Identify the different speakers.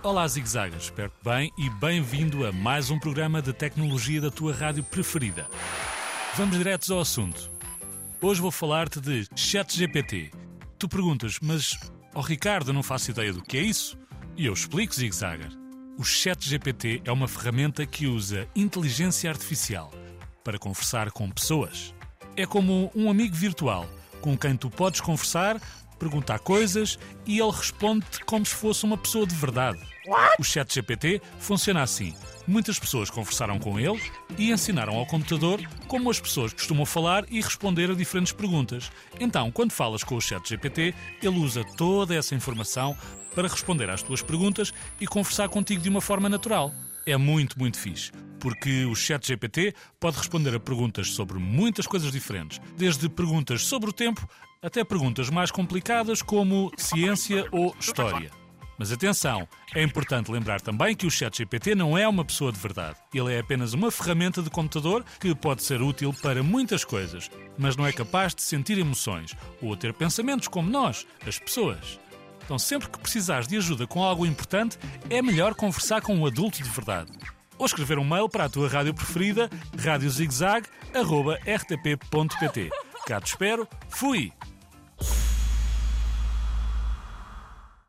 Speaker 1: Olá, zigzagas, espero que bem e bem-vindo a mais um programa de tecnologia da tua rádio preferida. Vamos diretos ao assunto. Hoje vou falar-te de ChatGPT. Tu perguntas, mas, oh Ricardo, não faço ideia do que é isso? E eu explico, zigzagger. O ChatGPT é uma ferramenta que usa inteligência artificial para conversar com pessoas. É como um amigo virtual com quem tu podes conversar, perguntar coisas e ele responde-te como se fosse uma pessoa de verdade. O chat GPT funciona assim. Muitas pessoas conversaram com ele e ensinaram ao computador como as pessoas costumam falar e responder a diferentes perguntas. Então, quando falas com o chat GPT, ele usa toda essa informação para responder às tuas perguntas e conversar contigo de uma forma natural. É muito, muito fixe, porque o chat GPT pode responder a perguntas sobre muitas coisas diferentes, desde perguntas sobre o tempo até perguntas mais complicadas como ciência ou história. Mas atenção, é importante lembrar também que o ChatGPT não é uma pessoa de verdade. Ele é apenas uma ferramenta de computador que pode ser útil para muitas coisas, mas não é capaz de sentir emoções ou ter pensamentos como nós, as pessoas. Então, sempre que precisares de ajuda com algo importante, é melhor conversar com um adulto de verdade. Ou escrever um mail para a tua rádio preferida, radiozigzag.rtp.pt. Cá te espero. Fui!